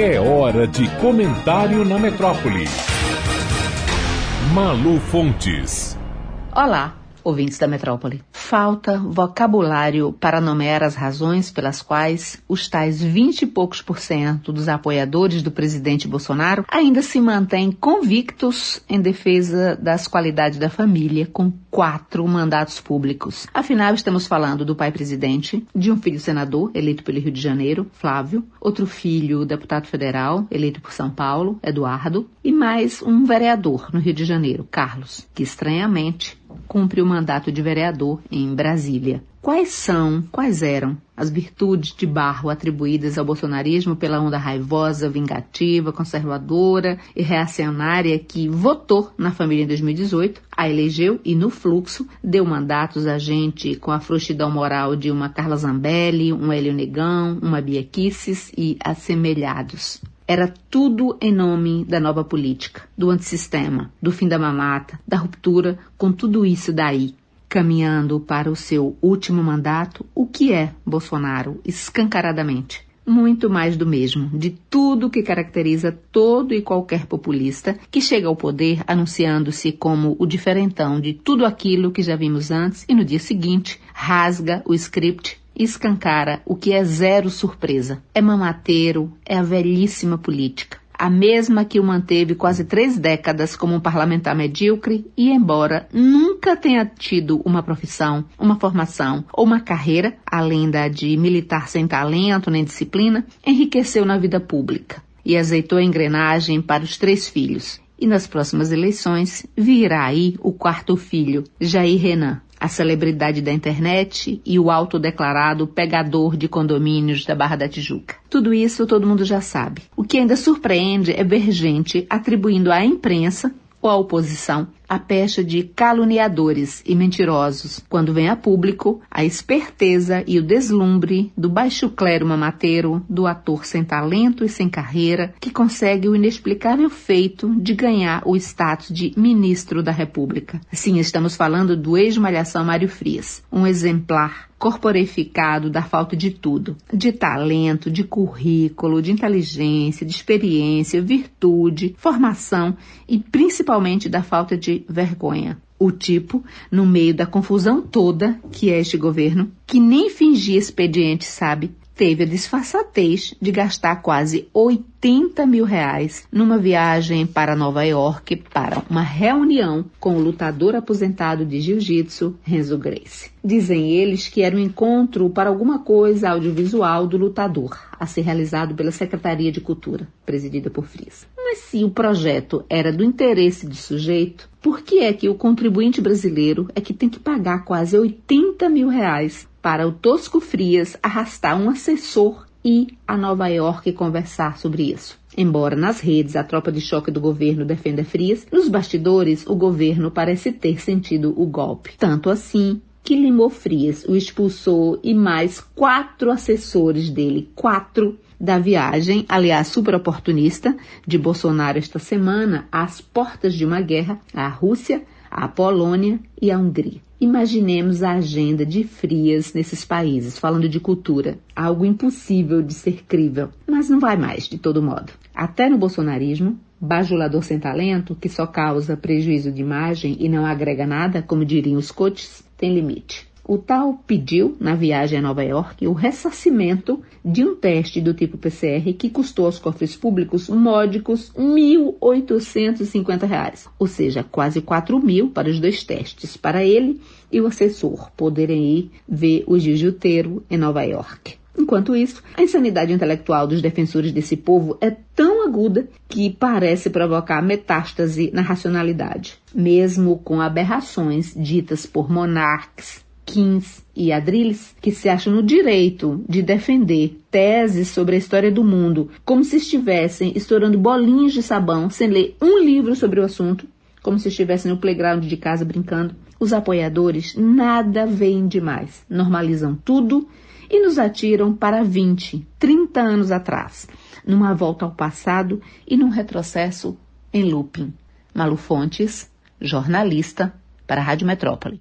É hora de comentário na metrópole. Malu Fontes. Olá, ouvintes da metrópole. Falta vocabulário para nomear as razões pelas quais os tais 20 e poucos por cento dos apoiadores do presidente Bolsonaro ainda se mantêm convictos em defesa das qualidades da família com quatro mandatos públicos. Afinal, estamos falando do pai presidente, de um filho senador, eleito pelo Rio de Janeiro, Flávio, outro filho deputado federal, eleito por São Paulo, Eduardo, e mais um vereador no Rio de Janeiro, Carlos, que estranhamente cumpre o mandato de vereador em Brasília. Quais são, quais eram as virtudes de barro atribuídas ao bolsonarismo pela onda raivosa, vingativa, conservadora e reacionária que votou na família em 2018, a elegeu e no fluxo deu mandatos a gente com a frouxidão moral de uma Carla Zambelli, um Hélio Negão, uma Bia Kisses e assemelhados. Era tudo em nome da nova política, do antissistema, do fim da mamata, da ruptura com tudo isso daí. Caminhando para o seu último mandato, o que é Bolsonaro, escancaradamente? Muito mais do mesmo, de tudo que caracteriza todo e qualquer populista que chega ao poder anunciando-se como o diferentão de tudo aquilo que já vimos antes e no dia seguinte rasga o script escancara o que é zero surpresa. É mamateiro, é a velhíssima política. A mesma que o manteve quase três décadas como um parlamentar medíocre e, embora nunca tenha tido uma profissão, uma formação ou uma carreira, além da de militar sem talento nem disciplina, enriqueceu na vida pública e azeitou a engrenagem para os três filhos. E nas próximas eleições virá aí o quarto filho, Jair Renan, a celebridade da internet e o autodeclarado pegador de condomínios da Barra da Tijuca. Tudo isso todo mundo já sabe. O que ainda surpreende é ver gente atribuindo à imprensa ou à oposição a pecha de caluniadores e mentirosos, quando vem a público a esperteza e o deslumbre do baixo clero mamateiro, do ator sem talento e sem carreira, que consegue o inexplicável feito de ganhar o status de ministro da República. Sim, estamos falando do ex-malhação Mário Frias, um exemplar corporificado da falta de tudo, de talento, de currículo, de inteligência, de experiência, virtude, formação e principalmente da falta de vergonha. O tipo, no meio da confusão toda que é este governo, que nem fingir expediente sabe, teve a disfarçatez de gastar quase 80 mil reais numa viagem para Nova York para uma reunião com o lutador aposentado de jiu-jitsu, Renzo Grace. Dizem eles que era um encontro para alguma coisa audiovisual do lutador, a ser realizado pela Secretaria de Cultura, presidida por Frias. Mas se o projeto era do interesse do sujeito, por que é que o contribuinte brasileiro é que tem que pagar quase 80 mil reais para o Tosco Frias arrastar um assessor e a Nova York conversar sobre isso? Embora nas redes a tropa de choque do governo defenda Frias, nos bastidores o governo parece ter sentido o golpe. Tanto assim que Limou Frias o expulsou e mais quatro assessores dele, quatro da viagem, aliás, super oportunista, de Bolsonaro esta semana às portas de uma guerra à Rússia, à Polônia e à Hungria. Imaginemos a agenda de Frias nesses países, falando de cultura. Algo impossível de ser crível, mas não vai mais, de todo modo. Até no bolsonarismo, bajulador sem talento, que só causa prejuízo de imagem e não agrega nada, como diriam os coaches, tem limite. O tal pediu, na viagem a Nova York, o ressarcimento de um teste do tipo PCR que custou aos cofres públicos módicos R$ 1.850, ou seja, quase 4 mil para os dois testes, para ele e o assessor poderem ir ver o jiu-jiteiro em Nova York. Enquanto isso, a insanidade intelectual dos defensores desse povo é tão aguda que parece provocar metástase na racionalidade, mesmo com aberrações ditas por monarques Kins e Adrilles, que se acham no direito de defender teses sobre a história do mundo como se estivessem estourando bolinhas de sabão sem ler um livro sobre o assunto, como se estivessem no playground de casa brincando, os apoiadores nada veem demais, normalizam tudo e nos atiram para 20, 30 anos atrás, numa volta ao passado e num retrocesso em looping. Malu Fontes, jornalista, para a Rádio Metrópole.